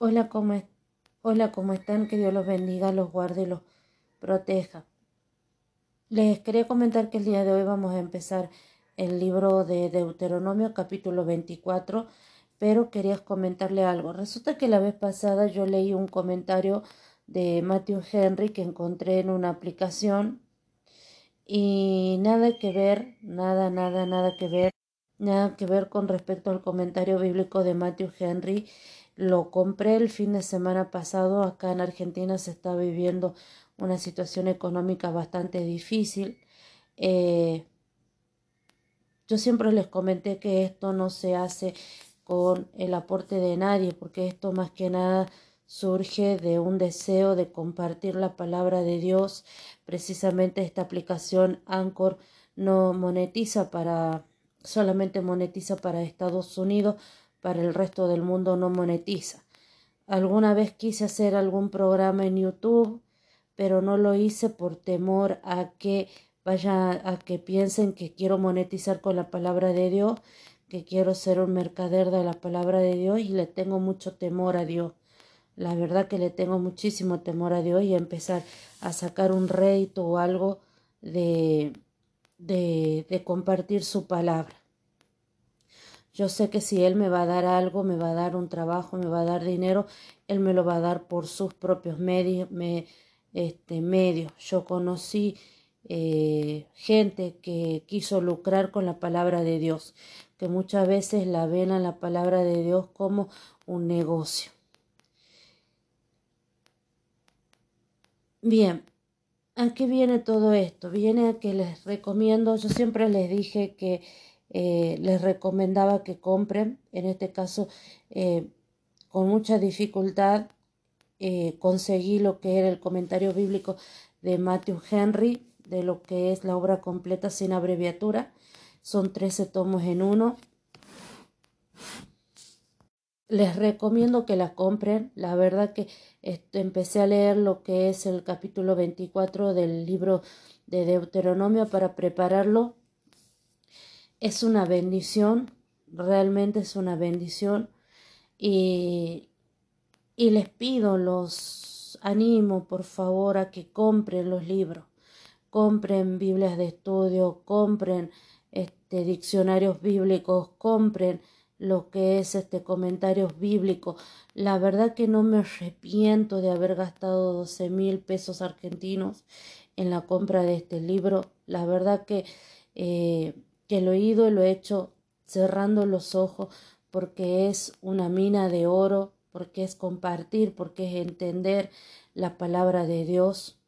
Hola, ¿cómo, Hola, ¿cómo están? Que Dios los bendiga, los guarde y los proteja. Les quería comentar que el día de hoy vamos a empezar el libro de Deuteronomio, capítulo 24, pero quería comentarle algo. Resulta que la vez pasada yo leí un comentario de Matthew Henry que encontré en una aplicación y nada que ver, nada, nada, nada que ver, nada que ver con respecto al comentario bíblico de Matthew Henry lo compré el fin de semana pasado. Acá en Argentina se está viviendo una situación económica bastante difícil. Eh, yo siempre les comenté que esto no se hace con el aporte de nadie, porque esto más que nada surge de un deseo de compartir la palabra de Dios. Precisamente esta aplicación Anchor no monetiza para solamente monetiza para Estados Unidos, para el resto del mundo no monetiza. Alguna vez quise hacer algún programa en YouTube, pero no lo hice por temor a que vaya a que piensen que quiero monetizar con la palabra de Dios, que quiero ser un mercader de la palabra de Dios y le tengo mucho temor a Dios. La verdad que le tengo muchísimo temor a Dios y empezar a sacar un rédito o algo de, de compartir su palabra. Yo sé que si Él me va a dar algo, me va a dar un trabajo, me va a dar dinero, Él me lo va a dar por sus propios medios. Me, este, medios. Yo conocí eh, gente que quiso lucrar con la palabra de Dios, que muchas veces la ven a la palabra de Dios como un negocio. Bien, ¿a qué viene todo esto? Viene a que les recomiendo, yo siempre les dije que eh, les recomendaba que compren. En este caso, eh, con mucha dificultad, eh, conseguí lo que era el comentario bíblico de Matthew Henry, de lo que es la obra completa sin abreviatura. Son 13 tomos en uno. Les recomiendo que la compren. La verdad que este, empecé a leer lo que es el capítulo 24 del libro de Deuteronomio para prepararlo es una bendición, realmente es una bendición y, y les pido, los animo por favor a que compren los libros, compren Biblias de estudio, compren este, diccionarios bíblicos, compren lo que es este comentarios bíblicos. La verdad que no me arrepiento de haber gastado 12 mil pesos argentinos en la compra de este libro. La verdad que eh, que lo ido y lo he hecho cerrando los ojos porque es una mina de oro, porque es compartir, porque es entender la palabra de Dios.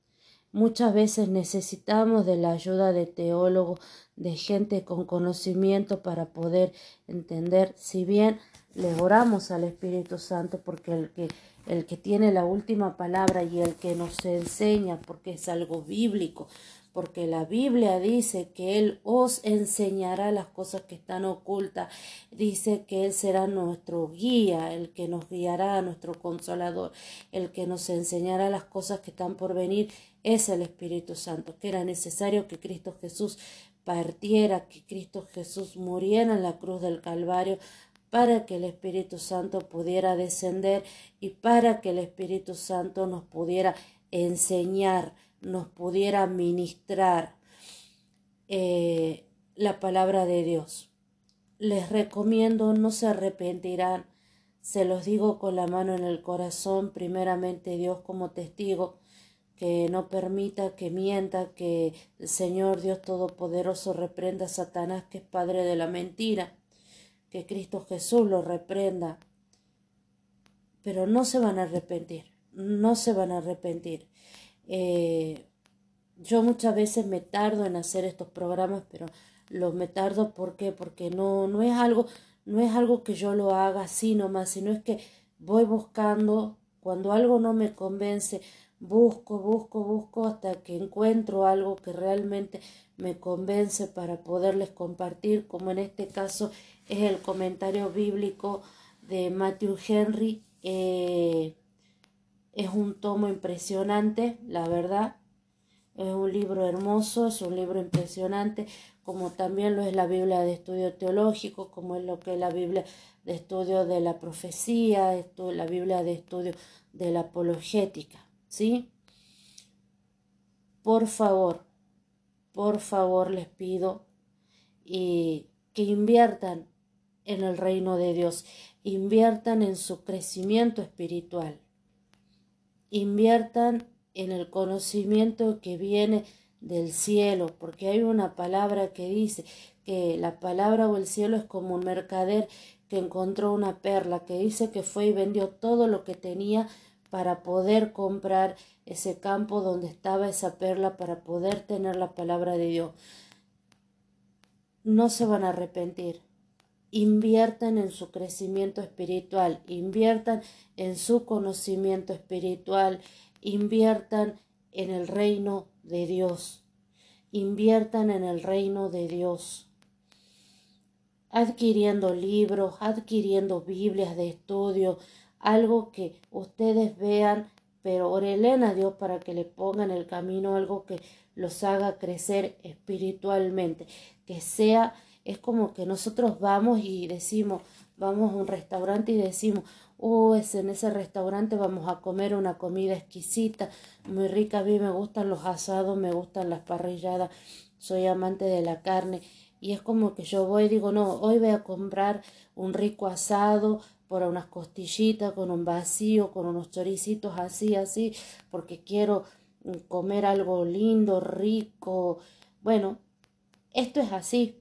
Muchas veces necesitamos de la ayuda de teólogos, de gente con conocimiento para poder entender, si bien le oramos al Espíritu Santo porque el que el que tiene la última palabra y el que nos enseña porque es algo bíblico, porque la Biblia dice que Él os enseñará las cosas que están ocultas, dice que Él será nuestro guía, el que nos guiará, nuestro consolador, el que nos enseñará las cosas que están por venir, es el Espíritu Santo, que era necesario que Cristo Jesús partiera, que Cristo Jesús muriera en la cruz del Calvario para que el Espíritu Santo pudiera descender y para que el Espíritu Santo nos pudiera enseñar nos pudiera ministrar eh, la palabra de Dios. Les recomiendo, no se arrepentirán, se los digo con la mano en el corazón, primeramente Dios como testigo, que no permita que mienta, que el Señor Dios Todopoderoso reprenda a Satanás, que es padre de la mentira, que Cristo Jesús lo reprenda, pero no se van a arrepentir, no se van a arrepentir. Eh, yo muchas veces me tardo en hacer estos programas, pero lo me tardo ¿por porque no, no es algo, no es algo que yo lo haga así nomás, sino es que voy buscando, cuando algo no me convence, busco, busco, busco hasta que encuentro algo que realmente me convence para poderles compartir, como en este caso es el comentario bíblico de Matthew Henry. Eh, es un tomo impresionante, la verdad. Es un libro hermoso, es un libro impresionante, como también lo es la Biblia de estudio teológico, como es lo que es la Biblia de estudio de la profecía, la Biblia de estudio de la apologética, ¿sí? Por favor, por favor les pido que inviertan en el reino de Dios, inviertan en su crecimiento espiritual, inviertan en el conocimiento que viene del cielo, porque hay una palabra que dice que la palabra o el cielo es como un mercader que encontró una perla, que dice que fue y vendió todo lo que tenía para poder comprar ese campo donde estaba esa perla, para poder tener la palabra de Dios. No se van a arrepentir. Inviertan en su crecimiento espiritual, inviertan en su conocimiento espiritual, inviertan en el reino de Dios. Inviertan en el reino de Dios. Adquiriendo libros, adquiriendo Biblias de estudio, algo que ustedes vean, pero orelen a Dios para que le pongan el camino algo que los haga crecer espiritualmente, que sea, es como que nosotros vamos y decimos, vamos a un restaurante y decimos, oh, es en ese restaurante vamos a comer una comida exquisita, muy rica, a mí me gustan los asados, me gustan las parrilladas, soy amante de la carne, y es como que yo voy y digo, no, hoy voy a comprar un rico asado, por unas costillitas con un vacío, con unos choricitos así, así, porque quiero comer algo lindo, rico. Bueno, esto es así.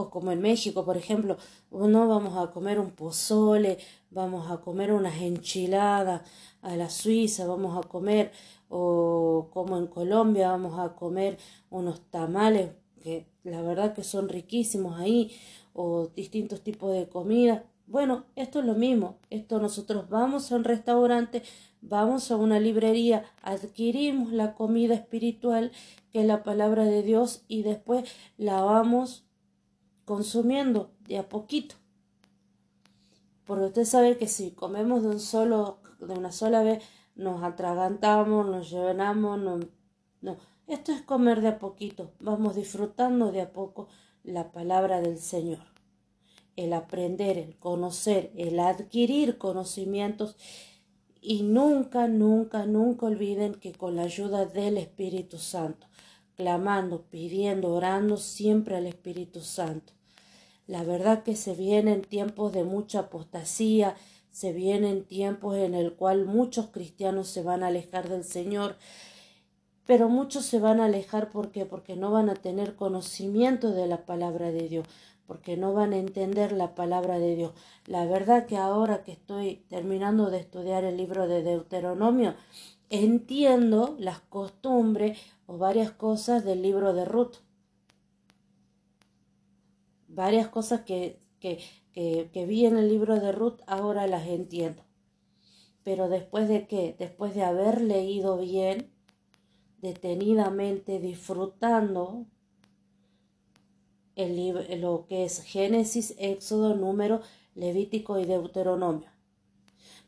O como en México, por ejemplo, no vamos a comer un pozole, vamos a comer unas enchiladas a la Suiza, vamos a comer, o como en Colombia, vamos a comer unos tamales que la verdad que son riquísimos ahí, o distintos tipos de comida. Bueno, esto es lo mismo. Esto nosotros vamos a un restaurante, vamos a una librería, adquirimos la comida espiritual, que es la palabra de Dios, y después la vamos consumiendo de a poquito. Porque usted sabe que si comemos de un solo, de una sola vez, nos atragantamos, nos llenamos, no, no. Esto es comer de a poquito, vamos disfrutando de a poco la palabra del Señor. El aprender, el conocer, el adquirir conocimientos y nunca, nunca, nunca olviden que con la ayuda del Espíritu Santo, clamando, pidiendo, orando siempre al Espíritu Santo. La verdad que se vienen tiempos de mucha apostasía, se vienen tiempos en el cual muchos cristianos se van a alejar del Señor pero muchos se van a alejar porque porque no van a tener conocimiento de la palabra de Dios, porque no van a entender la palabra de Dios. La verdad que ahora que estoy terminando de estudiar el libro de Deuteronomio, entiendo las costumbres o varias cosas del libro de Ruth. Varias cosas que, que, que, vi en el libro de Ruth ahora las entiendo. Pero después de qué? Después de haber leído bien, detenidamente disfrutando el lo que es Génesis, Éxodo, Número, Levítico y Deuteronomio.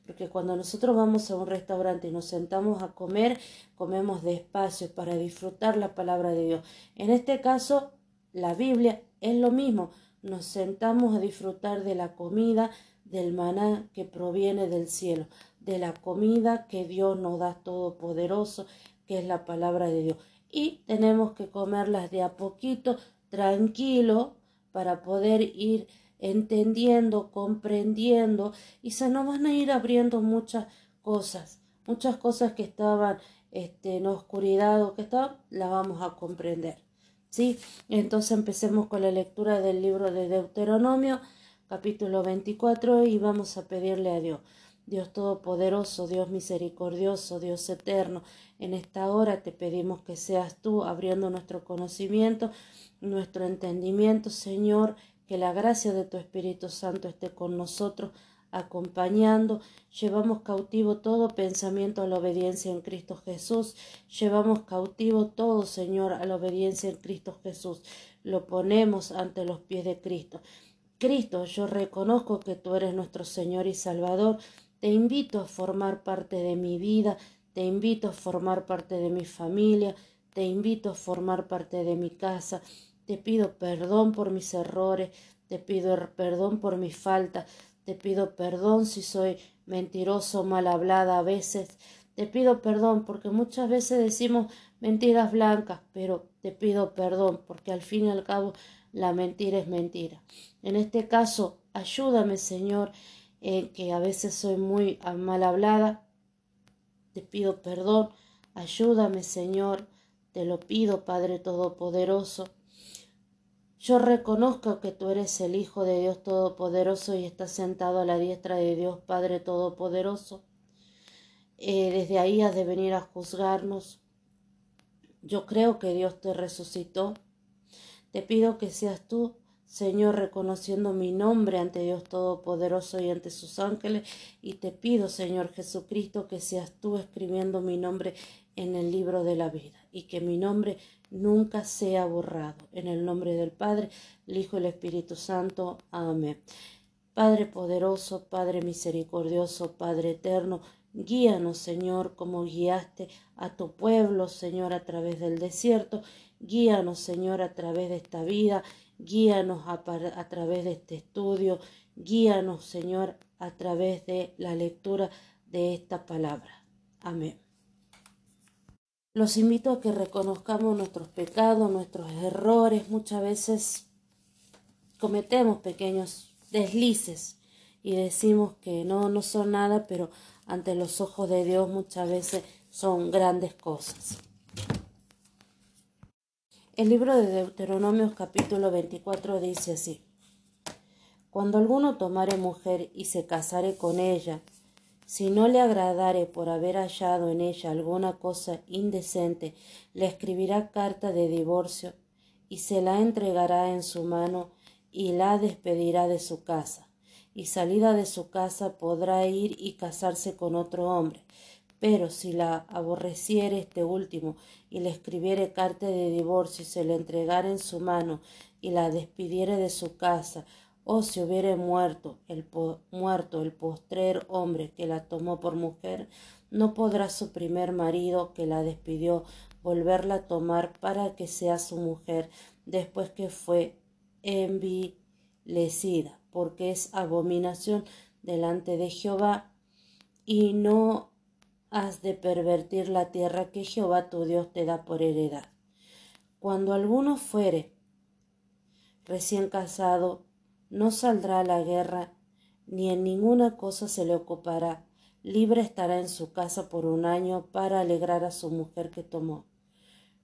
Porque cuando nosotros vamos a un restaurante y nos sentamos a comer, comemos despacio para disfrutar la palabra de Dios. En este caso, la Biblia es lo mismo. Nos sentamos a disfrutar de la comida, del maná que proviene del cielo, de la comida que Dios nos da todopoderoso que es la palabra de Dios. Y tenemos que comerlas de a poquito, tranquilo, para poder ir entendiendo, comprendiendo, y se nos van a ir abriendo muchas cosas, muchas cosas que estaban este, en oscuridad o que estaban, las vamos a comprender. ¿Sí? Entonces empecemos con la lectura del libro de Deuteronomio, capítulo 24, y vamos a pedirle a Dios. Dios Todopoderoso, Dios misericordioso, Dios eterno, en esta hora te pedimos que seas tú abriendo nuestro conocimiento, nuestro entendimiento, Señor, que la gracia de tu Espíritu Santo esté con nosotros, acompañando. Llevamos cautivo todo pensamiento a la obediencia en Cristo Jesús. Llevamos cautivo todo, Señor, a la obediencia en Cristo Jesús. Lo ponemos ante los pies de Cristo. Cristo, yo reconozco que tú eres nuestro Señor y Salvador te invito a formar parte de mi vida, te invito a formar parte de mi familia, te invito a formar parte de mi casa. Te pido perdón por mis errores, te pido perdón por mi falta, te pido perdón si soy mentiroso, mal hablada a veces, te pido perdón porque muchas veces decimos mentiras blancas, pero te pido perdón porque al fin y al cabo la mentira es mentira. En este caso, ayúdame Señor, en que a veces soy muy mal hablada, te pido perdón, ayúdame Señor, te lo pido Padre Todopoderoso. Yo reconozco que tú eres el Hijo de Dios Todopoderoso y estás sentado a la diestra de Dios Padre Todopoderoso. Eh, desde ahí has de venir a juzgarnos. Yo creo que Dios te resucitó. Te pido que seas tú, Señor, reconociendo mi nombre ante Dios Todopoderoso y ante sus ángeles. Y te pido, Señor Jesucristo, que seas tú escribiendo mi nombre en el libro de la vida y que mi nombre nunca sea borrado. En el nombre del Padre, el Hijo y el Espíritu Santo. Amén. Padre poderoso, Padre misericordioso, Padre eterno, guíanos, Señor, como guiaste a tu pueblo, Señor, a través del desierto. Guíanos, Señor, a través de esta vida. Guíanos a, a través de este estudio. Guíanos, Señor, a través de la lectura de esta palabra. Amén. Los invito a que reconozcamos nuestros pecados, nuestros errores. Muchas veces cometemos pequeños deslices y decimos que no, no son nada, pero ante los ojos de Dios muchas veces son grandes cosas. El libro de Deuteronomios capítulo 24 dice así, Cuando alguno tomare mujer y se casare con ella, si no le agradare por haber hallado en ella alguna cosa indecente, le escribirá carta de divorcio y se la entregará en su mano y la despedirá de su casa. Y salida de su casa podrá ir y casarse con otro hombre. Pero si la aborreciere este último y le escribiere carta de divorcio y se le entregare en su mano y la despidiere de su casa o si hubiere muerto el, muerto el postrer hombre que la tomó por mujer, no podrá su primer marido que la despidió volverla a tomar para que sea su mujer después que fue envilecida, porque es abominación delante de Jehová, y no has de pervertir la tierra que Jehová tu Dios te da por heredad. Cuando alguno fuere recién casado no saldrá a la guerra, ni en ninguna cosa se le ocupará. Libre estará en su casa por un año para alegrar a su mujer que tomó.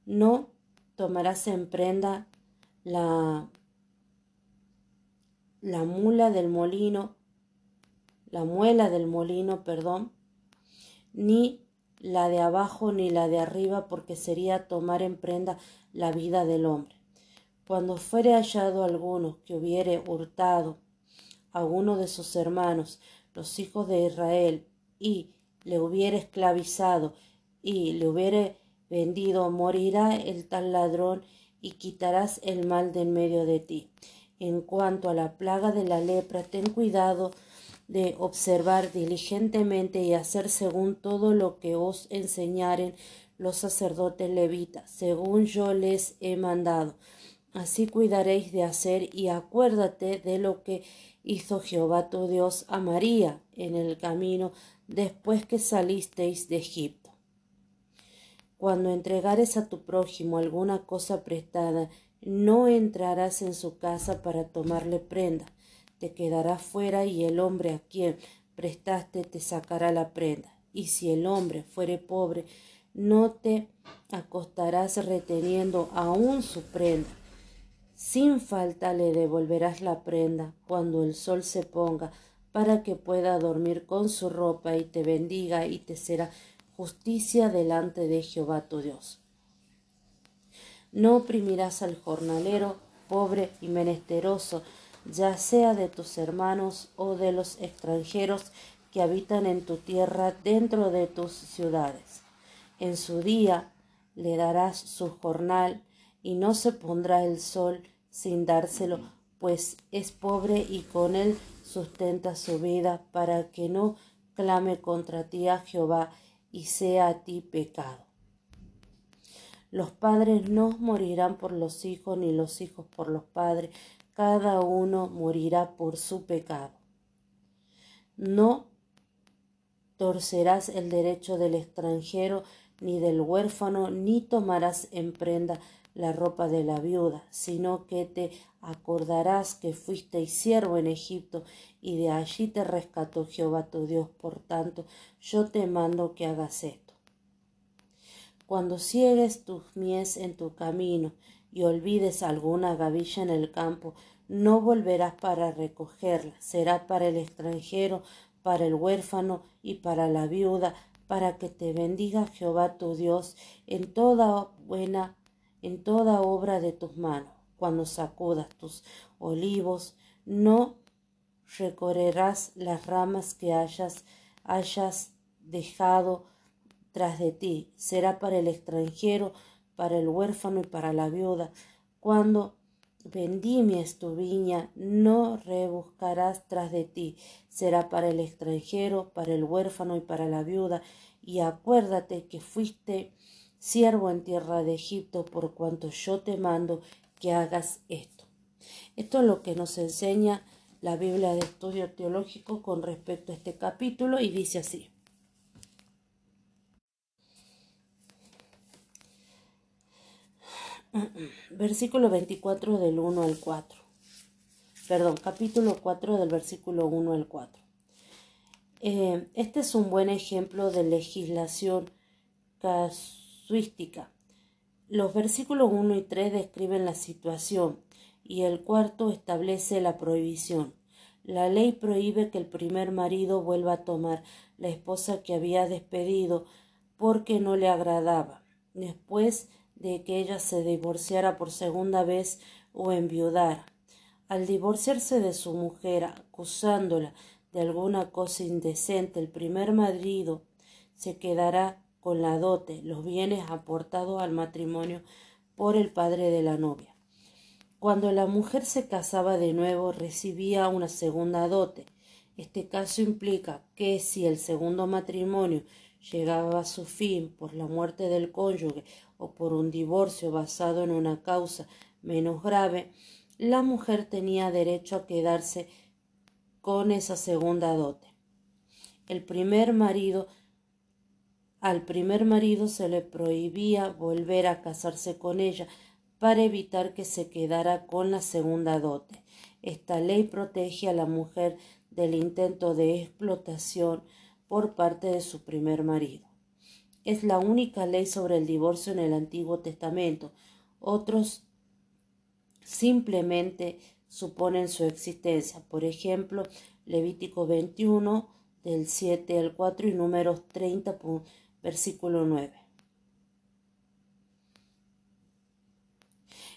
No tomarás en prenda la, la mula del molino, la muela del molino, perdón, ni la de abajo ni la de arriba, porque sería tomar en prenda la vida del hombre. Cuando fuere hallado alguno que hubiere hurtado a uno de sus hermanos, los hijos de Israel, y le hubiere esclavizado y le hubiere vendido, morirá el tal ladrón y quitarás el mal de en medio de ti. En cuanto a la plaga de la lepra, ten cuidado de observar diligentemente y hacer según todo lo que os enseñaren los sacerdotes levitas, según yo les he mandado Así cuidaréis de hacer y acuérdate de lo que hizo Jehová tu Dios a María en el camino después que salisteis de Egipto. Cuando entregares a tu prójimo alguna cosa prestada, no entrarás en su casa para tomarle prenda, te quedarás fuera y el hombre a quien prestaste te sacará la prenda. Y si el hombre fuere pobre, no te acostarás reteniendo aún su prenda sin falta le devolverás la prenda cuando el sol se ponga, para que pueda dormir con su ropa y te bendiga y te será justicia delante de Jehová tu Dios. No oprimirás al jornalero, pobre y menesteroso, ya sea de tus hermanos o de los extranjeros que habitan en tu tierra dentro de tus ciudades. En su día le darás su jornal y no se pondrá el sol sin dárselo, pues es pobre y con él sustenta su vida, para que no clame contra ti a Jehová y sea a ti pecado. Los padres no morirán por los hijos, ni los hijos por los padres. cada uno morirá por su pecado. No torcerás el derecho del extranjero ni del huérfano, ni tomarás en prenda la ropa de la viuda, sino que te acordarás que fuiste siervo en Egipto, y de allí te rescató Jehová tu Dios. Por tanto, yo te mando que hagas esto. Cuando ciegues tus mies en tu camino, y olvides alguna gavilla en el campo, no volverás para recogerla, será para el extranjero, para el huérfano y para la viuda, para que te bendiga Jehová tu Dios en toda buena, en toda obra de tus manos. Cuando sacudas tus olivos, no recorrerás las ramas que hayas, hayas dejado tras de ti. Será para el extranjero, para el huérfano y para la viuda. Cuando Vendimies tu viña, no rebuscarás tras de ti, será para el extranjero, para el huérfano y para la viuda, y acuérdate que fuiste siervo en tierra de Egipto, por cuanto yo te mando que hagas esto. Esto es lo que nos enseña la Biblia de Estudio Teológico con respecto a este capítulo y dice así. Versículo 24 del 1 al 4. Perdón, capítulo 4 del versículo 1 al 4. Eh, este es un buen ejemplo de legislación Los versículos 1 y 3 describen la situación y el cuarto establece la prohibición. La ley prohíbe que el primer marido vuelva a tomar la esposa que había despedido porque no le agradaba. Después de que ella se divorciara por segunda vez o enviudara. Al divorciarse de su mujer, acusándola de alguna cosa indecente, el primer marido se quedará con la dote, los bienes aportados al matrimonio por el padre de la novia. Cuando la mujer se casaba de nuevo, recibía una segunda dote. Este caso implica que si el segundo matrimonio llegaba a su fin por la muerte del cónyuge o por un divorcio basado en una causa menos grave, la mujer tenía derecho a quedarse con esa segunda dote. El primer marido al primer marido se le prohibía volver a casarse con ella para evitar que se quedara con la segunda dote. Esta ley protege a la mujer del intento de explotación por parte de su primer marido. Es la única ley sobre el divorcio en el Antiguo Testamento. Otros simplemente suponen su existencia. Por ejemplo, Levítico 21 del 7 al 4 y números 30 versículo 9.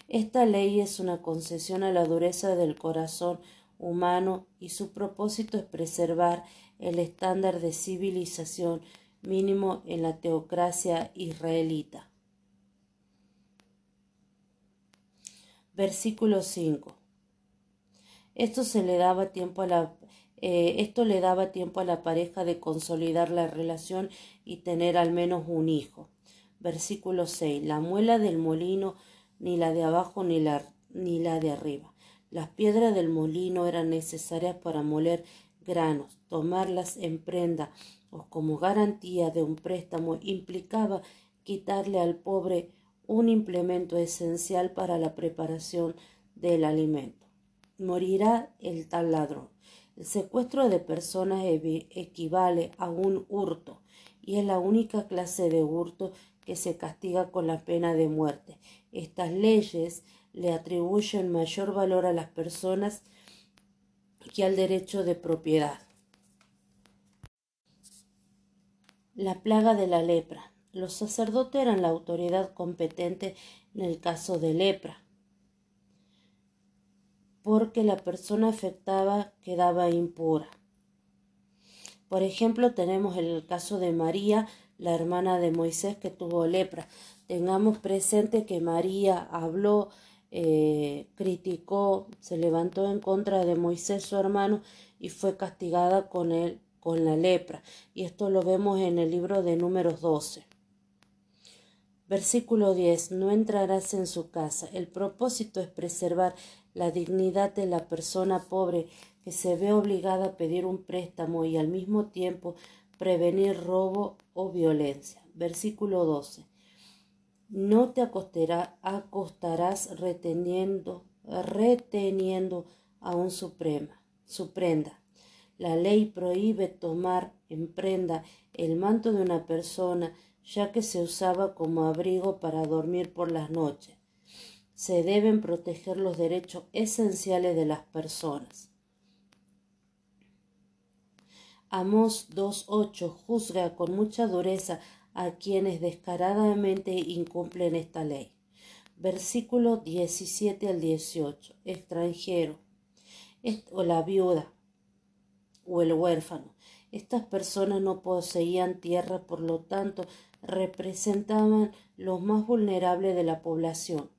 Esta ley es una concesión a la dureza del corazón humano y su propósito es preservar el estándar de civilización mínimo en la teocracia israelita. Versículo 5. Esto se le daba tiempo a la eh, esto le daba tiempo a la pareja de consolidar la relación y tener al menos un hijo. Versículo 6. La muela del molino, ni la de abajo ni la, ni la de arriba. Las piedras del molino eran necesarias para moler granos. Tomarlas en prenda o como garantía de un préstamo implicaba quitarle al pobre un implemento esencial para la preparación del alimento. Morirá el tal ladrón. El secuestro de personas equivale a un hurto y es la única clase de hurto que se castiga con la pena de muerte. Estas leyes le atribuyen mayor valor a las personas que al derecho de propiedad. La plaga de la lepra. Los sacerdotes eran la autoridad competente en el caso de lepra, porque la persona afectada quedaba impura. Por ejemplo, tenemos el caso de María, la hermana de Moisés, que tuvo lepra. Tengamos presente que María habló eh, criticó, se levantó en contra de Moisés su hermano y fue castigada con él con la lepra. Y esto lo vemos en el libro de números 12. Versículo 10. No entrarás en su casa. El propósito es preservar la dignidad de la persona pobre que se ve obligada a pedir un préstamo y al mismo tiempo prevenir robo o violencia. Versículo 12. No te acostarás reteniendo, reteniendo a un suprema, su prenda. La ley prohíbe tomar en prenda el manto de una persona, ya que se usaba como abrigo para dormir por las noches. Se deben proteger los derechos esenciales de las personas. Amos 2.8 juzga con mucha dureza a quienes descaradamente incumplen esta ley. Versículo 17 al 18. Extranjero o la viuda o el huérfano. Estas personas no poseían tierra, por lo tanto, representaban los más vulnerables de la población.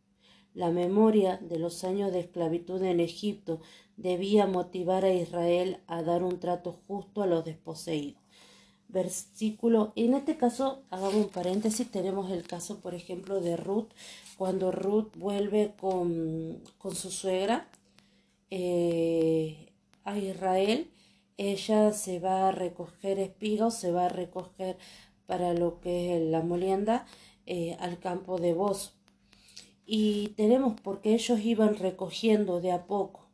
La memoria de los años de esclavitud en Egipto debía motivar a Israel a dar un trato justo a los desposeídos. Versículo, en este caso, hagamos un paréntesis, tenemos el caso, por ejemplo, de Ruth, cuando Ruth vuelve con, con su suegra eh, a Israel, ella se va a recoger espigas, se va a recoger para lo que es la molienda eh, al campo de Bozo. Y tenemos porque ellos iban recogiendo de a poco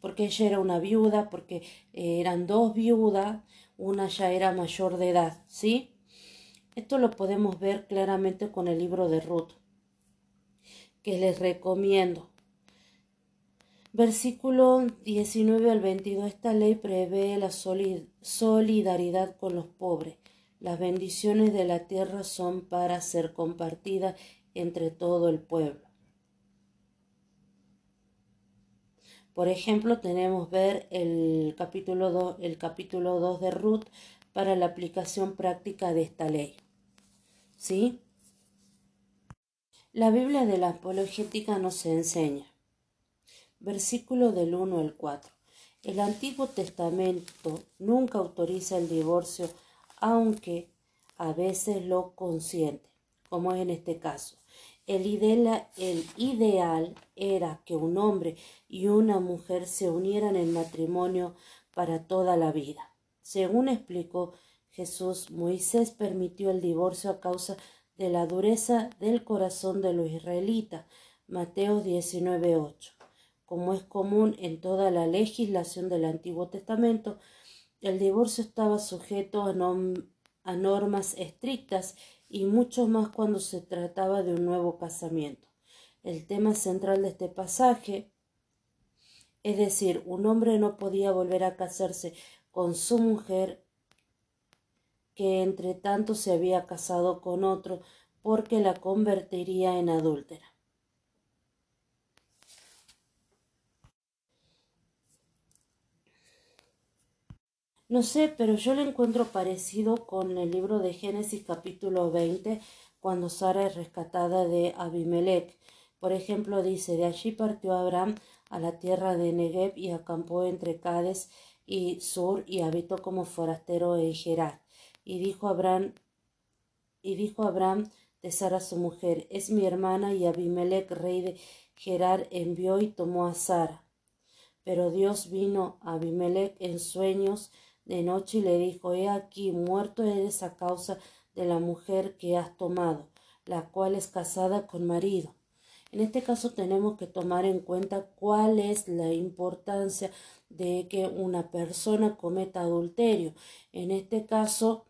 porque ella era una viuda, porque eh, eran dos viudas, una ya era mayor de edad, ¿sí? Esto lo podemos ver claramente con el libro de Ruth, que les recomiendo. Versículo 19 al 22. Esta ley prevé la solidaridad con los pobres. Las bendiciones de la tierra son para ser compartidas entre todo el pueblo. Por ejemplo, tenemos ver el capítulo 2, el capítulo 2 de Ruth para la aplicación práctica de esta ley. ¿Sí? La Biblia de la apologética nos enseña. Versículo del 1 al 4. El Antiguo Testamento nunca autoriza el divorcio, aunque a veces lo consiente, como es en este caso. El ideal, era que un hombre y una mujer se unieran en matrimonio para toda la vida. Según explicó Jesús, Moisés permitió el divorcio a causa de la dureza del corazón de los israelitas. Mateo 19:8. Como es común en toda la legislación del Antiguo Testamento, el divorcio estaba sujeto a normas estrictas y mucho más cuando se trataba de un nuevo casamiento. El tema central de este pasaje, es decir, un hombre no podía volver a casarse con su mujer que entre tanto se había casado con otro porque la convertiría en adúltera. No sé, pero yo lo encuentro parecido con el libro de Génesis capítulo 20, cuando Sara es rescatada de Abimelech. Por ejemplo, dice, de allí partió Abraham a la tierra de Negev y acampó entre Cades y Sur y habitó como forastero en Gerar. Y dijo Abraham, y dijo Abraham de Sara su mujer, es mi hermana, y Abimelech, rey de Gerar, envió y tomó a Sara. Pero Dios vino a Abimelech en sueños, de noche y le dijo, He aquí, muerto eres a causa de la mujer que has tomado, la cual es casada con marido. En este caso tenemos que tomar en cuenta cuál es la importancia de que una persona cometa adulterio. En este caso,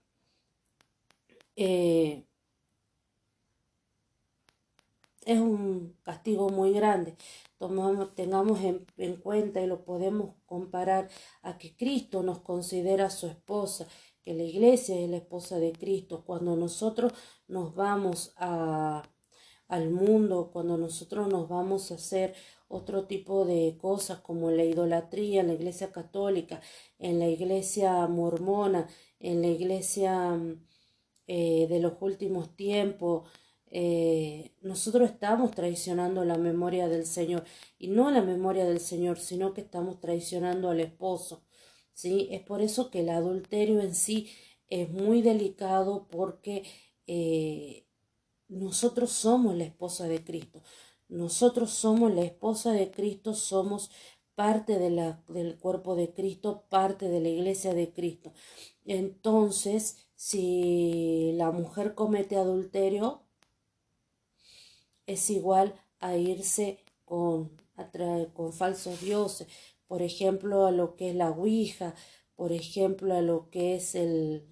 eh, es un castigo muy grande. Tomamos, tengamos en, en, cuenta y lo podemos comparar a que Cristo nos considera su esposa, que la iglesia es la esposa de Cristo. Cuando nosotros nos vamos a, al mundo, cuando nosotros nos vamos a hacer otro tipo de cosas como la idolatría en la iglesia católica, en la iglesia mormona, en la iglesia eh, de los últimos tiempos, eh, nosotros estamos traicionando la memoria del Señor y no la memoria del Señor, sino que estamos traicionando al esposo. ¿sí? Es por eso que el adulterio en sí es muy delicado porque eh, nosotros somos la esposa de Cristo. Nosotros somos la esposa de Cristo, somos parte de la, del cuerpo de Cristo, parte de la iglesia de Cristo. Entonces, si la mujer comete adulterio, es igual a irse con, con falsos dioses, por ejemplo, a lo que es la Ouija, por ejemplo, a lo que es el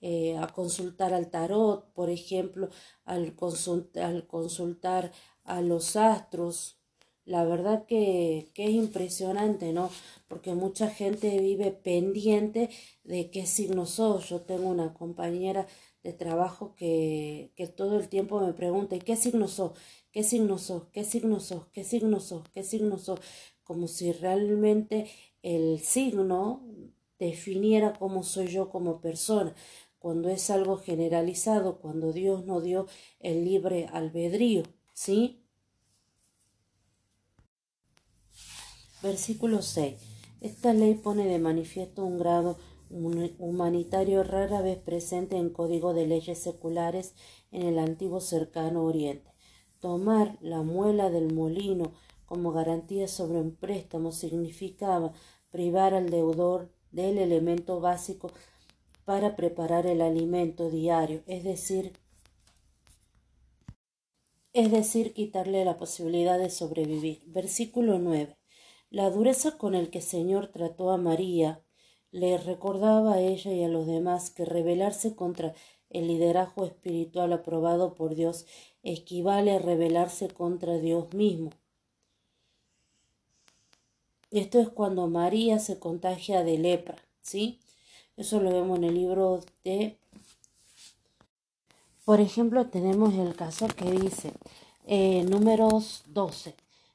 eh, a consultar al tarot, por ejemplo, al, al consultar a los astros. La verdad que, que, es impresionante, ¿no? Porque mucha gente vive pendiente de qué signo sos. Yo tengo una compañera de trabajo que, que todo el tiempo me pregunta, ¿y qué signo sos? ¿Qué signo sos? ¿Qué signo sos? ¿Qué signo sos? ¿Qué signo sos? Como si realmente el signo definiera cómo soy yo como persona cuando es algo generalizado, cuando Dios no dio el libre albedrío, ¿sí? Versículo 6. Esta ley pone de manifiesto un grado humanitario rara vez presente en código de leyes seculares en el antiguo cercano oriente. Tomar la muela del molino como garantía sobre un préstamo significaba privar al deudor del elemento básico para preparar el alimento diario, es decir, es decir, quitarle la posibilidad de sobrevivir. Versículo 9. La dureza con el que el Señor trató a María le recordaba a ella y a los demás que rebelarse contra el liderazgo espiritual aprobado por Dios equivale a rebelarse contra Dios mismo. Esto es cuando María se contagia de lepra, ¿sí? Eso lo vemos en el libro de... Por ejemplo, tenemos el caso que dice, eh, números 12.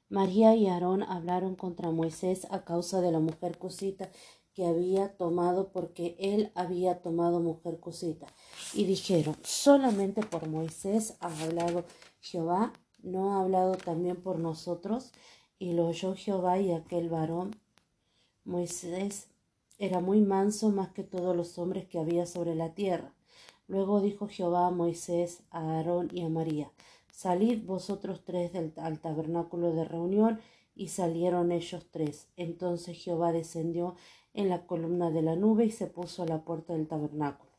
María y Aarón hablaron contra Moisés a causa de la mujer cosita que había tomado porque él había tomado mujer cosita. Y dijeron, solamente por Moisés ha hablado Jehová, no ha hablado también por nosotros. Y lo oyó Jehová y aquel varón, Moisés, era muy manso más que todos los hombres que había sobre la tierra. Luego dijo Jehová a Moisés, a Aarón y a María, Salid vosotros tres del, al tabernáculo de reunión, y salieron ellos tres. Entonces Jehová descendió en la columna de la nube y se puso a la puerta del tabernáculo.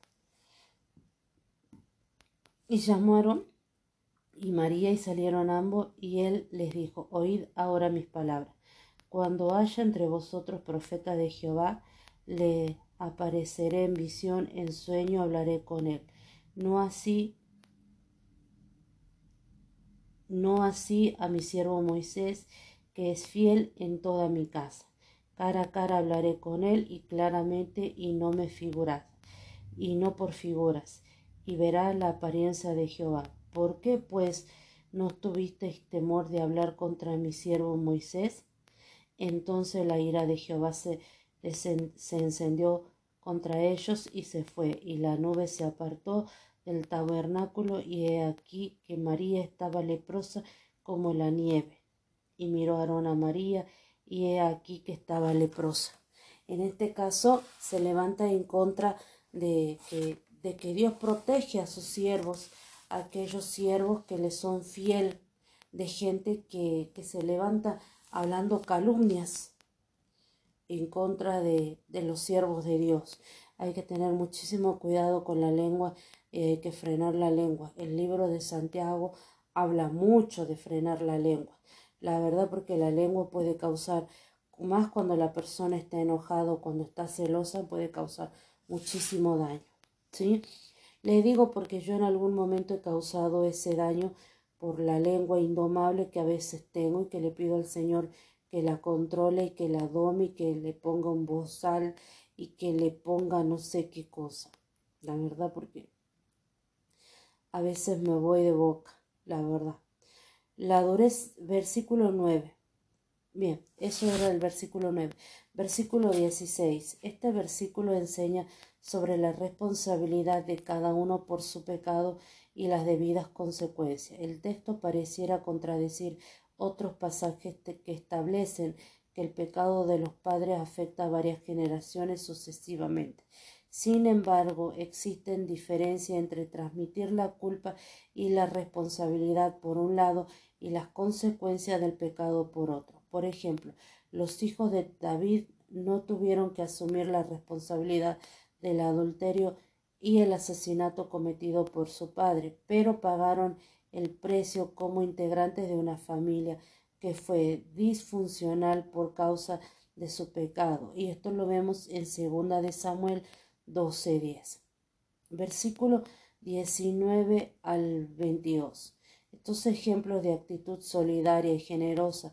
Y llamaron y María y salieron ambos, y él les dijo, Oíd ahora mis palabras. Cuando haya entre vosotros profeta de Jehová, le apareceré en visión, en sueño hablaré con él. No así, no así a mi siervo Moisés, que es fiel en toda mi casa. Cara a cara hablaré con él y claramente y no me figuras, y no por figuras, y verá la apariencia de Jehová. ¿Por qué, pues, no tuvisteis temor de hablar contra mi siervo Moisés? Entonces la ira de Jehová se se encendió contra ellos y se fue, y la nube se apartó del tabernáculo, y he aquí que María estaba leprosa como la nieve. Y miró Aarón a María, y he aquí que estaba leprosa. En este caso se levanta en contra de que, de que Dios protege a sus siervos, aquellos siervos que le son fiel, de gente que, que se levanta hablando calumnias en contra de, de los siervos de Dios. Hay que tener muchísimo cuidado con la lengua, hay que frenar la lengua. El libro de Santiago habla mucho de frenar la lengua. La verdad porque la lengua puede causar, más cuando la persona está enojada cuando está celosa, puede causar muchísimo daño. ¿sí? Le digo porque yo en algún momento he causado ese daño por la lengua indomable que a veces tengo y que le pido al Señor que la controle y que la dome y que le ponga un bozal y que le ponga no sé qué cosa. La verdad, porque a veces me voy de boca, la verdad. La durez, versículo 9. Bien, eso era el versículo 9. Versículo 16. Este versículo enseña sobre la responsabilidad de cada uno por su pecado y las debidas consecuencias. El texto pareciera contradecir otros pasajes que establecen que el pecado de los padres afecta a varias generaciones sucesivamente. Sin embargo, existen diferencias entre transmitir la culpa y la responsabilidad por un lado y las consecuencias del pecado por otro. Por ejemplo, los hijos de David no tuvieron que asumir la responsabilidad del adulterio y el asesinato cometido por su padre, pero pagaron el precio como integrantes de una familia que fue disfuncional por causa de su pecado. Y esto lo vemos en segunda de Samuel 12:10. Versículo 19 al 22. Estos ejemplos de actitud solidaria y generosa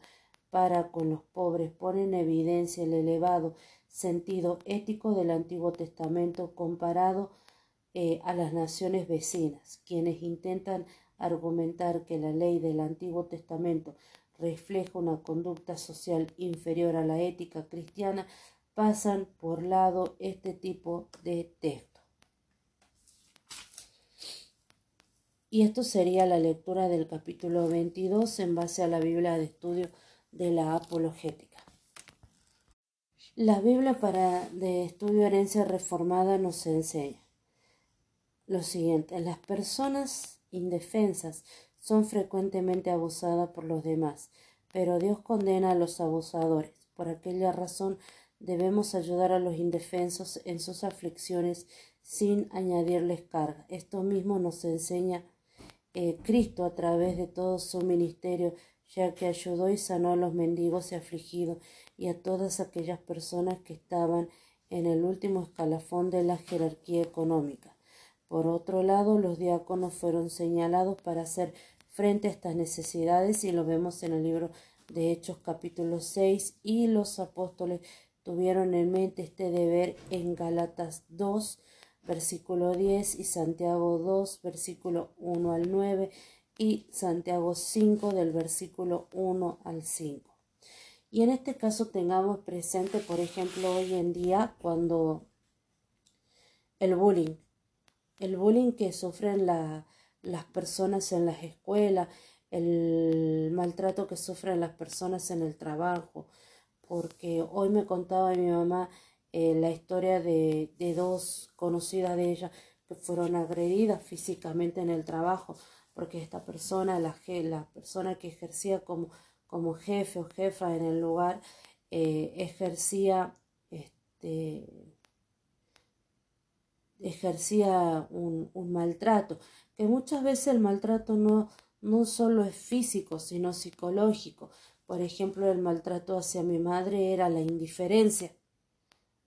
para con los pobres ponen en evidencia el elevado sentido ético del Antiguo Testamento comparado eh, a las naciones vecinas, quienes intentan argumentar que la ley del Antiguo Testamento refleja una conducta social inferior a la ética cristiana, pasan por lado este tipo de texto. Y esto sería la lectura del capítulo 22 en base a la Biblia de estudio de la apologética. La Biblia para de estudio herencia reformada nos enseña lo siguiente, las personas indefensas son frecuentemente abusadas por los demás, pero Dios condena a los abusadores. Por aquella razón debemos ayudar a los indefensos en sus aflicciones sin añadirles carga. Esto mismo nos enseña eh, Cristo a través de todo su ministerio, ya que ayudó y sanó a los mendigos y afligidos y a todas aquellas personas que estaban en el último escalafón de la jerarquía económica. Por otro lado, los diáconos fueron señalados para hacer frente a estas necesidades y lo vemos en el libro de Hechos capítulo 6 y los apóstoles tuvieron en mente este deber en Galatas 2 versículo 10 y Santiago 2 versículo 1 al 9 y Santiago 5 del versículo 1 al 5. Y en este caso tengamos presente, por ejemplo, hoy en día cuando el bullying el bullying que sufren las personas en las escuelas, el maltrato que sufren las personas en el trabajo, porque hoy me contaba mi mamá eh, la historia de, dos conocidas de ella que fueron agredidas físicamente en el trabajo, porque esta persona, la, la persona que ejercía como, como jefe o jefa en el lugar, eh, ejercía este, ejercía un, maltrato, que muchas veces el maltrato no, no solo es físico, sino psicológico. Por ejemplo, el maltrato hacia mi madre era la indiferencia.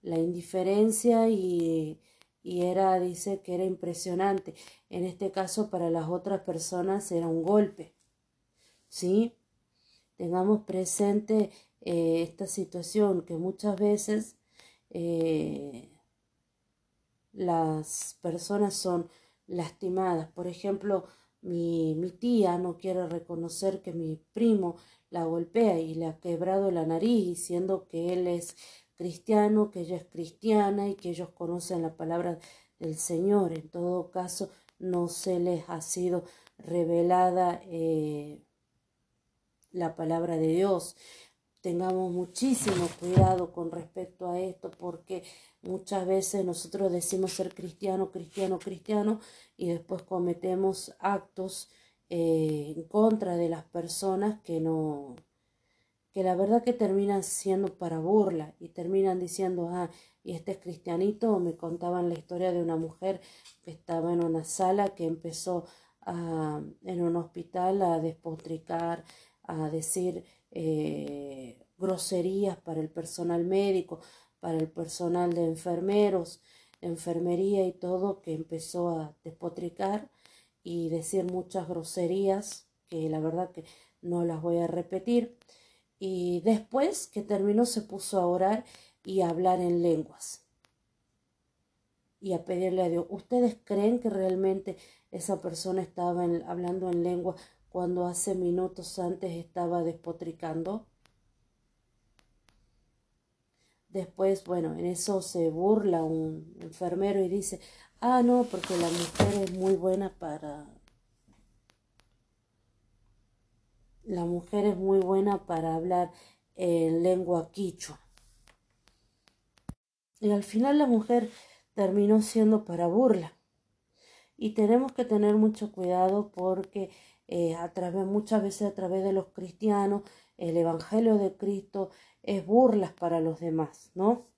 La indiferencia y, y era, dice que era impresionante. En este caso, para las otras personas era un golpe. ¿Sí? Tengamos presente eh, esta situación que muchas veces eh, las personas son lastimadas. Por ejemplo, mi, mi, tía no quiere reconocer que mi primo la golpea y le ha quebrado la nariz diciendo que él es cristiano, que ella es cristiana y que ellos conocen la palabra del Señor. En todo caso, no se les ha sido revelada eh, la palabra de Dios. Tengamos muchísimo cuidado con respecto a esto porque Muchas veces nosotros decimos ser cristiano, cristiano, cristiano y después cometemos actos eh, en contra de las personas que no, que la verdad que terminan siendo para burla y terminan diciendo, ah, y este es cristianito, me contaban la historia de una mujer que estaba en una sala que empezó a, en un hospital a despotricar, a decir eh, groserías para el personal médico, para el personal de enfermeros, enfermería y todo, que empezó a despotricar y decir muchas groserías, que la verdad que no las voy a repetir. Y después que terminó se puso a orar y a hablar en lenguas y a pedirle a Dios. ¿Ustedes creen que realmente esa persona estaba hablando en lengua cuando hace minutos antes estaba despotricando? Después, bueno, en eso se burla un enfermero y dice, ah, no, porque la mujer es muy buena para... La mujer es muy buena para hablar en lengua quichua. Y al final la mujer terminó siendo para burla. Y tenemos que tener mucho cuidado porque eh, a través, muchas veces a través de los cristianos, el Evangelio de Cristo es burlas para los demás, ¿no?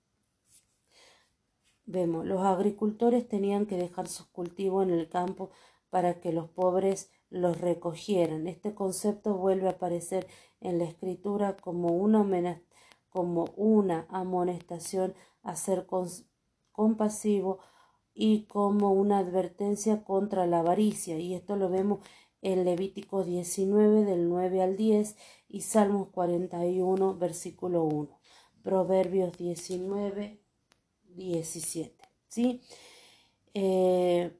Vemos, los agricultores tenían que dejar sus cultivos en el campo para que los pobres los recogieran. Este concepto vuelve a aparecer en la escritura como una, como una amonestación a ser compasivo y como una advertencia contra la avaricia. Y esto lo vemos en Levítico 19 del 9 al 10 y Salmos 41 versículo 1. Proverbios 19 17. ¿sí? Eh,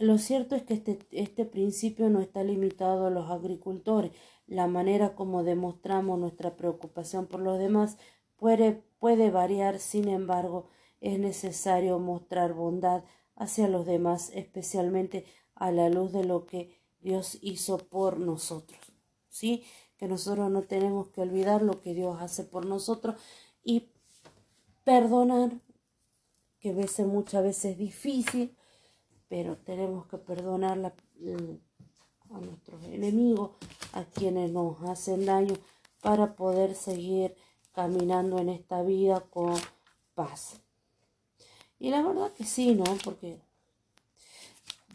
lo cierto es que este, este principio no está limitado a los agricultores. La manera como demostramos nuestra preocupación por los demás puede, puede variar, sin embargo, es necesario mostrar bondad hacia los demás, especialmente a la luz de lo que Dios hizo por nosotros. ¿Sí? Que nosotros no tenemos que olvidar lo que Dios hace por nosotros y perdonar, que veces, muchas veces es difícil, pero tenemos que perdonar a nuestros enemigos, a quienes nos hacen daño, para poder seguir caminando en esta vida con paz. Y la verdad que sí, ¿no? Porque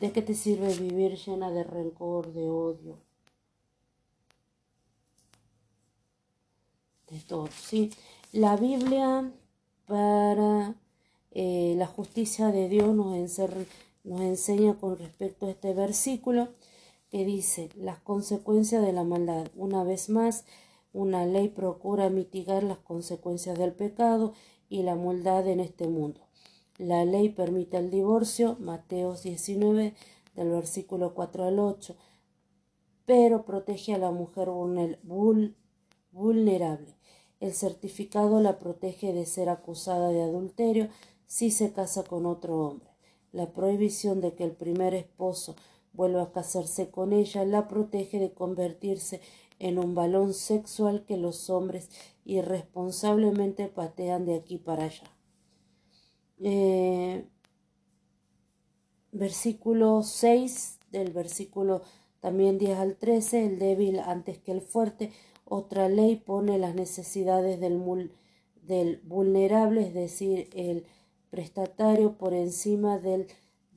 ¿de qué te sirve vivir llena de rencor, de odio? De todo, ¿sí? La Biblia para eh, la justicia de Dios nos, nos enseña con respecto a este versículo que dice las consecuencias de la maldad. Una vez más, una ley procura mitigar las consecuencias del pecado y la maldad en este mundo. La ley permite el divorcio, Mateos 19, del versículo 4 al 8, pero protege a la mujer vulnerable. El certificado la protege de ser acusada de adulterio si se casa con otro hombre. La prohibición de que el primer esposo vuelva a casarse con ella la protege de convertirse en un balón sexual que los hombres irresponsablemente patean de aquí para allá. Eh, versículo 6 del versículo también 10 al 13, el débil antes que el fuerte, otra ley pone las necesidades del, del vulnerable, es decir, el prestatario por encima del,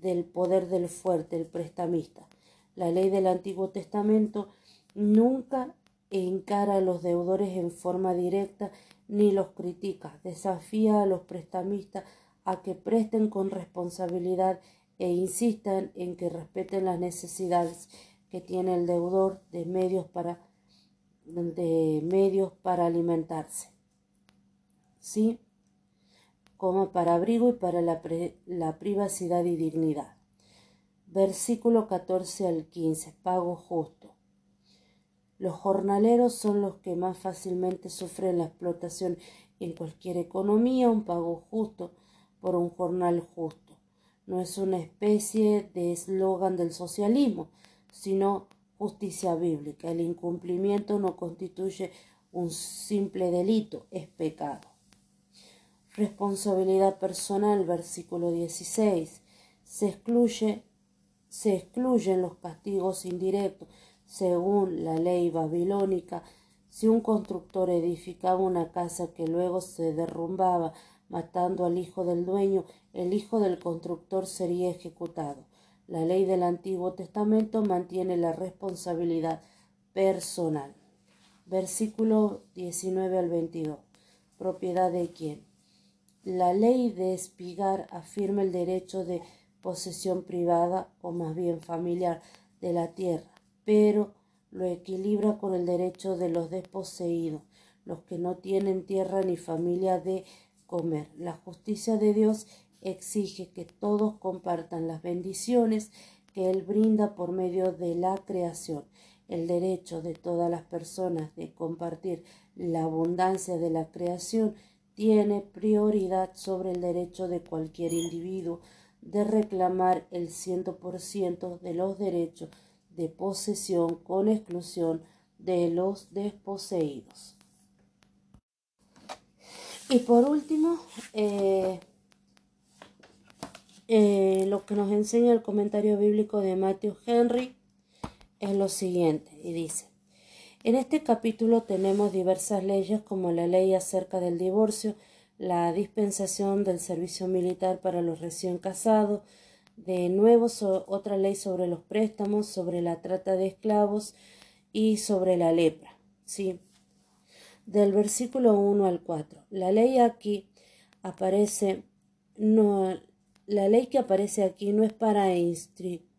del poder del fuerte, el prestamista. La ley del Antiguo Testamento nunca encara a los deudores en forma directa ni los critica, desafía a los prestamistas a que presten con responsabilidad e insistan en que respeten las necesidades que tiene el deudor de medios para de medios para alimentarse. ¿Sí? Como para abrigo y para la, la privacidad y dignidad. Versículo 14 al 15. Pago justo. Los jornaleros son los que más fácilmente sufren la explotación en cualquier economía. Un pago justo por un jornal justo. No es una especie de eslogan del socialismo, sino justicia bíblica. El incumplimiento no constituye un simple delito, es pecado. Responsabilidad personal, versículo 16. Se excluye se excluyen los castigos indirectos. Según la ley babilónica, si un constructor edificaba una casa que luego se derrumbaba matando al hijo del dueño, el hijo del constructor sería ejecutado. La ley del Antiguo Testamento mantiene la responsabilidad personal. Versículo 19 al 22. Propiedad de quién. La ley de espigar afirma el derecho de posesión privada o más bien familiar de la tierra, pero lo equilibra con el derecho de los desposeídos, los que no tienen tierra ni familia de comer. La justicia de Dios exige que todos compartan las bendiciones que Él brinda por medio de la creación. El derecho de todas las personas de compartir la abundancia de la creación tiene prioridad sobre el derecho de cualquier individuo de reclamar el ciento por ciento de los derechos de posesión con exclusión de los desposeídos. Y por último, eh, eh, lo que nos enseña el comentario bíblico de Matthew Henry es lo siguiente, y dice, en este capítulo tenemos diversas leyes como la ley acerca del divorcio, la dispensación del servicio militar para los recién casados, de nuevo otra ley sobre los préstamos, sobre la trata de esclavos y sobre la lepra. ¿sí? Del versículo 1 al 4. La ley aquí aparece, no, la ley que aparece aquí no es para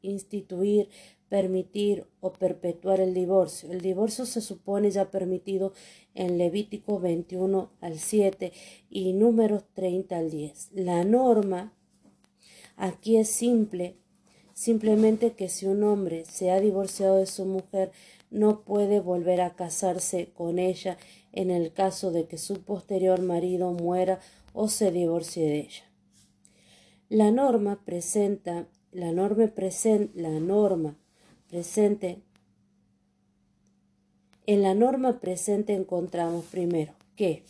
instituir permitir o perpetuar el divorcio. El divorcio se supone ya permitido en Levítico 21 al 7 y Números 30 al 10. La norma aquí es simple, simplemente que si un hombre se ha divorciado de su mujer, no puede volver a casarse con ella en el caso de que su posterior marido muera o se divorcie de ella. La norma presenta la norma, presenta la norma presente. En la norma presente encontramos primero que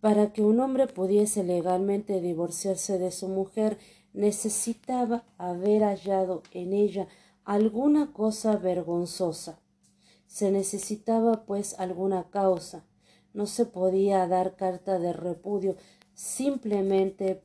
para que un hombre pudiese legalmente divorciarse de su mujer necesitaba haber hallado en ella alguna cosa vergonzosa. Se necesitaba pues alguna causa. No se podía dar carta de repudio simplemente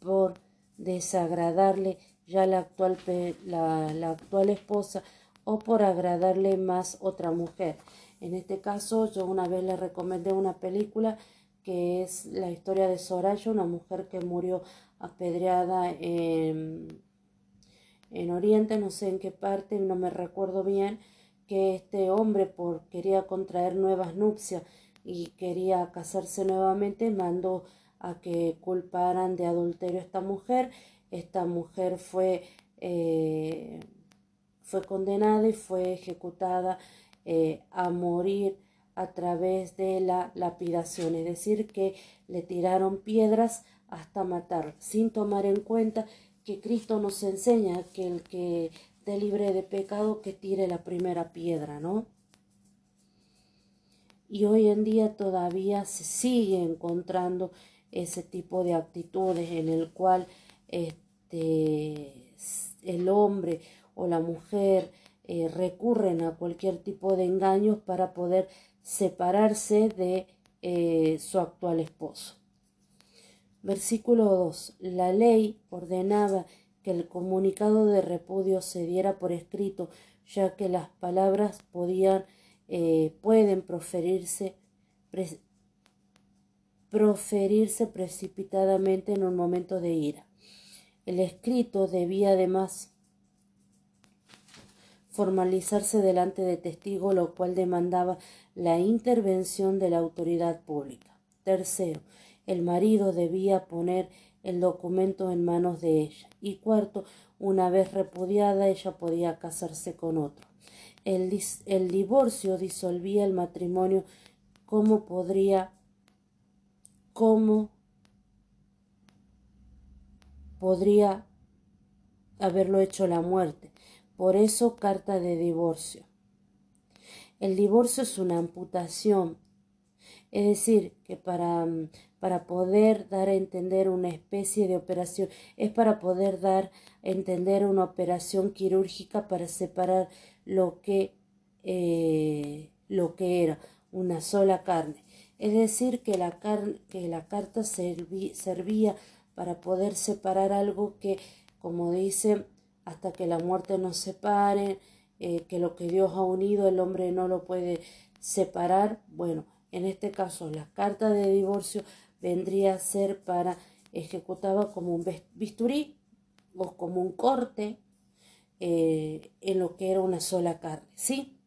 por desagradarle ya la actual, la, actual esposa o por agradarle más otra mujer. En este caso, yo una vez le recomendé una película que es la historia de Soraya, una mujer que murió apedreada en, en Oriente, no sé en qué parte, no me recuerdo bien, que este hombre por quería contraer nuevas nupcias y quería casarse nuevamente, mandó a que culparan de adulterio a esta mujer esta mujer fue, eh, fue condenada y fue ejecutada eh, a morir a través de la lapidación, es decir, que le tiraron piedras hasta matar, sin tomar en cuenta que Cristo nos enseña que el que esté libre de pecado que tire la primera piedra, ¿no? Y hoy en día todavía se sigue encontrando ese tipo de actitudes en el cual el hombre o la mujer eh, recurren a cualquier tipo de engaños para poder separarse de eh, su actual esposo. Versículo 2. La ley ordenaba que el comunicado de repudio se diera por escrito, ya que las palabras podían, eh, pueden proferirse, proferirse precipitadamente en un momento de ira. El escrito debía además formalizarse delante de testigo, lo cual demandaba la intervención de la autoridad pública. Tercero, el marido debía poner el documento en manos de ella. Y cuarto, una vez repudiada, ella podía casarse con otro. El, el divorcio disolvía el matrimonio. ¿Cómo podría, cómo podría haberlo hecho la muerte. Por eso carta de divorcio. El divorcio es una amputación, es decir, que para, para poder dar a entender una especie de operación, es para poder dar a entender una operación quirúrgica para separar lo que, eh, lo que era una sola carne. Es decir, que la, que la carta servía para poder separar algo que, como dice, hasta que la muerte nos separe, eh, que lo que Dios ha unido el hombre no lo puede separar. Bueno, en este caso la carta de divorcio vendría a ser para ejecutaba como un bisturí o como un corte eh, en lo que era una sola carne, ¿sí?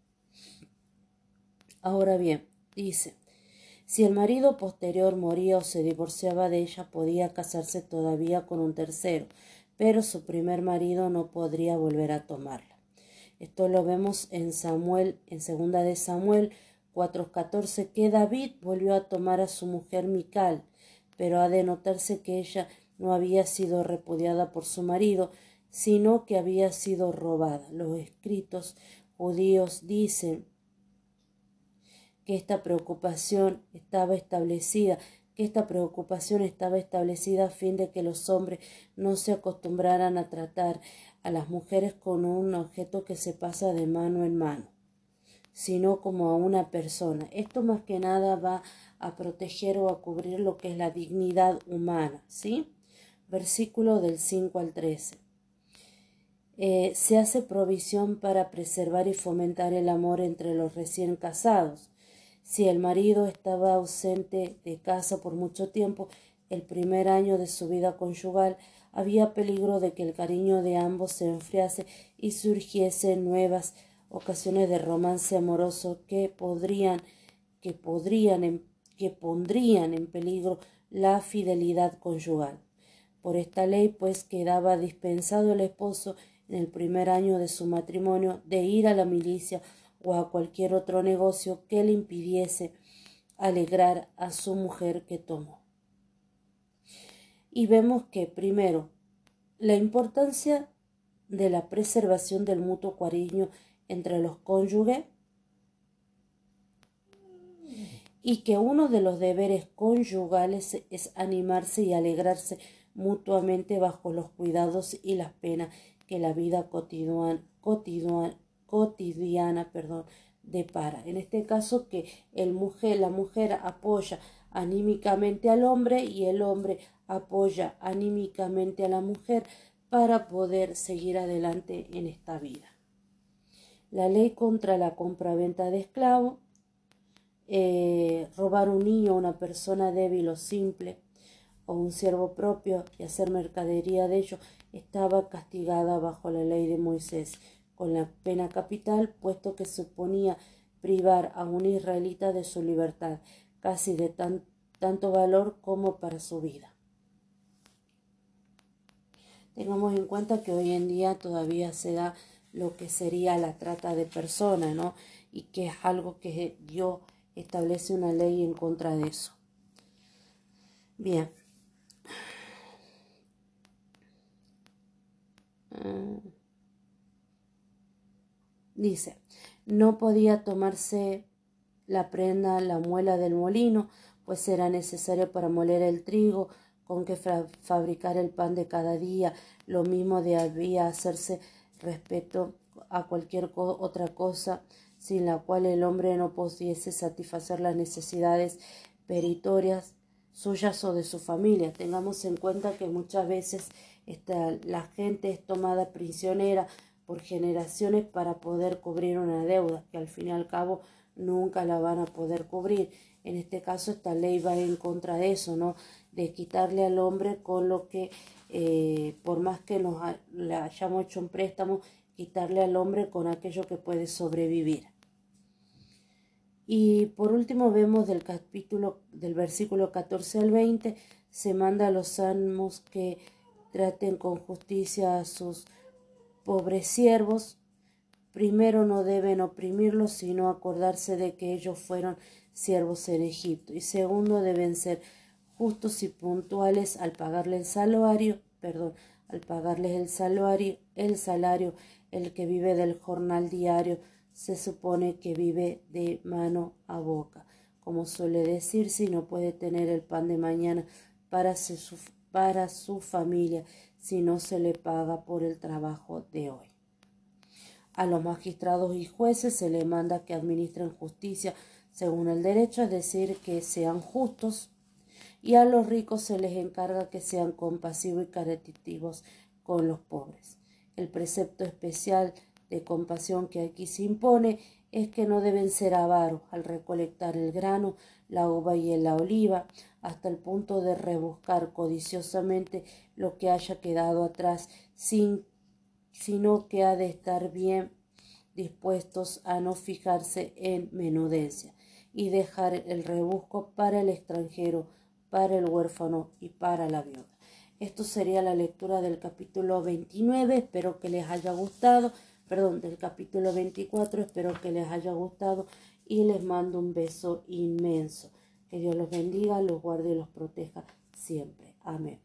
Ahora bien, dice, si el marido posterior moría o se divorciaba de ella, podía casarse todavía con un tercero, pero su primer marido no podría volver a tomarla. Esto lo vemos en Samuel, en segunda de Samuel 4:14, que David volvió a tomar a su mujer Mical, pero ha de notarse que ella no había sido repudiada por su marido, sino que había sido robada. Los escritos judíos dicen que esta preocupación estaba establecida, que esta preocupación estaba establecida a fin de que los hombres no se acostumbraran a tratar a las mujeres con un objeto que se pasa de mano en mano, sino como a una persona. Esto más que nada va a proteger o a cubrir lo que es la dignidad humana, ¿sí? Versículo del 5 al 13. Eh, se hace provisión para preservar y fomentar el amor entre los recién casados. Si el marido estaba ausente de casa por mucho tiempo, el primer año de su vida conyugal, había peligro de que el cariño de ambos se enfriase y surgiese nuevas ocasiones de romance amoroso que podrían, que podrían, que pondrían en peligro la fidelidad conyugal. Por esta ley, pues, quedaba dispensado el esposo en el primer año de su matrimonio de ir a la milicia o a cualquier otro negocio que le impidiese alegrar a su mujer que tomó. Y vemos que, primero, la importancia de la preservación del mutuo cariño entre los cónyuges y que uno de los deberes conyugales es animarse y alegrarse mutuamente bajo los cuidados y las penas que la vida cotidiana, cotidiana perdón, depara. En este caso que el mujer, la mujer apoya anímicamente al hombre y el hombre apoya anímicamente a la mujer para poder seguir adelante en esta vida. La ley contra la compraventa de esclavos, eh, robar un niño una persona débil o simple, o un siervo propio y hacer mercadería de ello estaba castigada bajo la ley de Moisés con la pena capital, puesto que suponía privar a un israelita de su libertad, casi de tanto valor como para su vida. Tengamos en cuenta que hoy en día todavía se da lo que sería la trata de personas, ¿no? Y que es algo que Dios establece una ley en contra de eso. Bien. Mm. Dice, no podía tomarse la prenda, la muela del molino, pues era necesario para moler el trigo con que fabricar el pan de cada día. Lo mismo debía hacerse respecto a cualquier otra cosa sin la cual el hombre no pudiese satisfacer las necesidades peritorias suyas o de su familia. Tengamos en cuenta que muchas veces la gente es tomada prisionera por generaciones para poder cubrir una deuda que al fin y al cabo nunca la van a poder cubrir. En este caso esta ley va en contra de eso, ¿no? De quitarle al hombre con lo que, eh, por más que nos le hayamos hecho un préstamo, quitarle al hombre con aquello que puede sobrevivir. Y por último vemos del capítulo, del versículo 14 al 20, se manda a los salmos que traten con justicia a sus pobres siervos. Primero no deben oprimirlos, sino acordarse de que ellos fueron siervos en Egipto. Y segundo deben ser justos y puntuales al pagarle el salario, perdón, al pagarles el salario, el salario, el que vive del jornal diario, se supone que vive de mano a boca. Como suele decir, si no puede tener el pan de mañana para su, para su familia si no se le paga por el trabajo de hoy. A los magistrados y jueces se le manda que administren justicia según el derecho, es decir, que sean justos, y a los ricos se les encarga que sean compasivos y caritativos con los pobres. El precepto especial de compasión que aquí se impone es que no deben ser avaros al recolectar el grano, la uva y la oliva, hasta el punto de rebuscar codiciosamente lo que haya quedado atrás, sin, sino que ha de estar bien dispuestos a no fijarse en menudencia y dejar el rebusco para el extranjero, para el huérfano y para la viuda. Esto sería la lectura del capítulo 29, espero que les haya gustado perdón, del capítulo 24. Espero que les haya gustado y les mando un beso inmenso. Que Dios los bendiga, los guarde y los proteja siempre. Amén.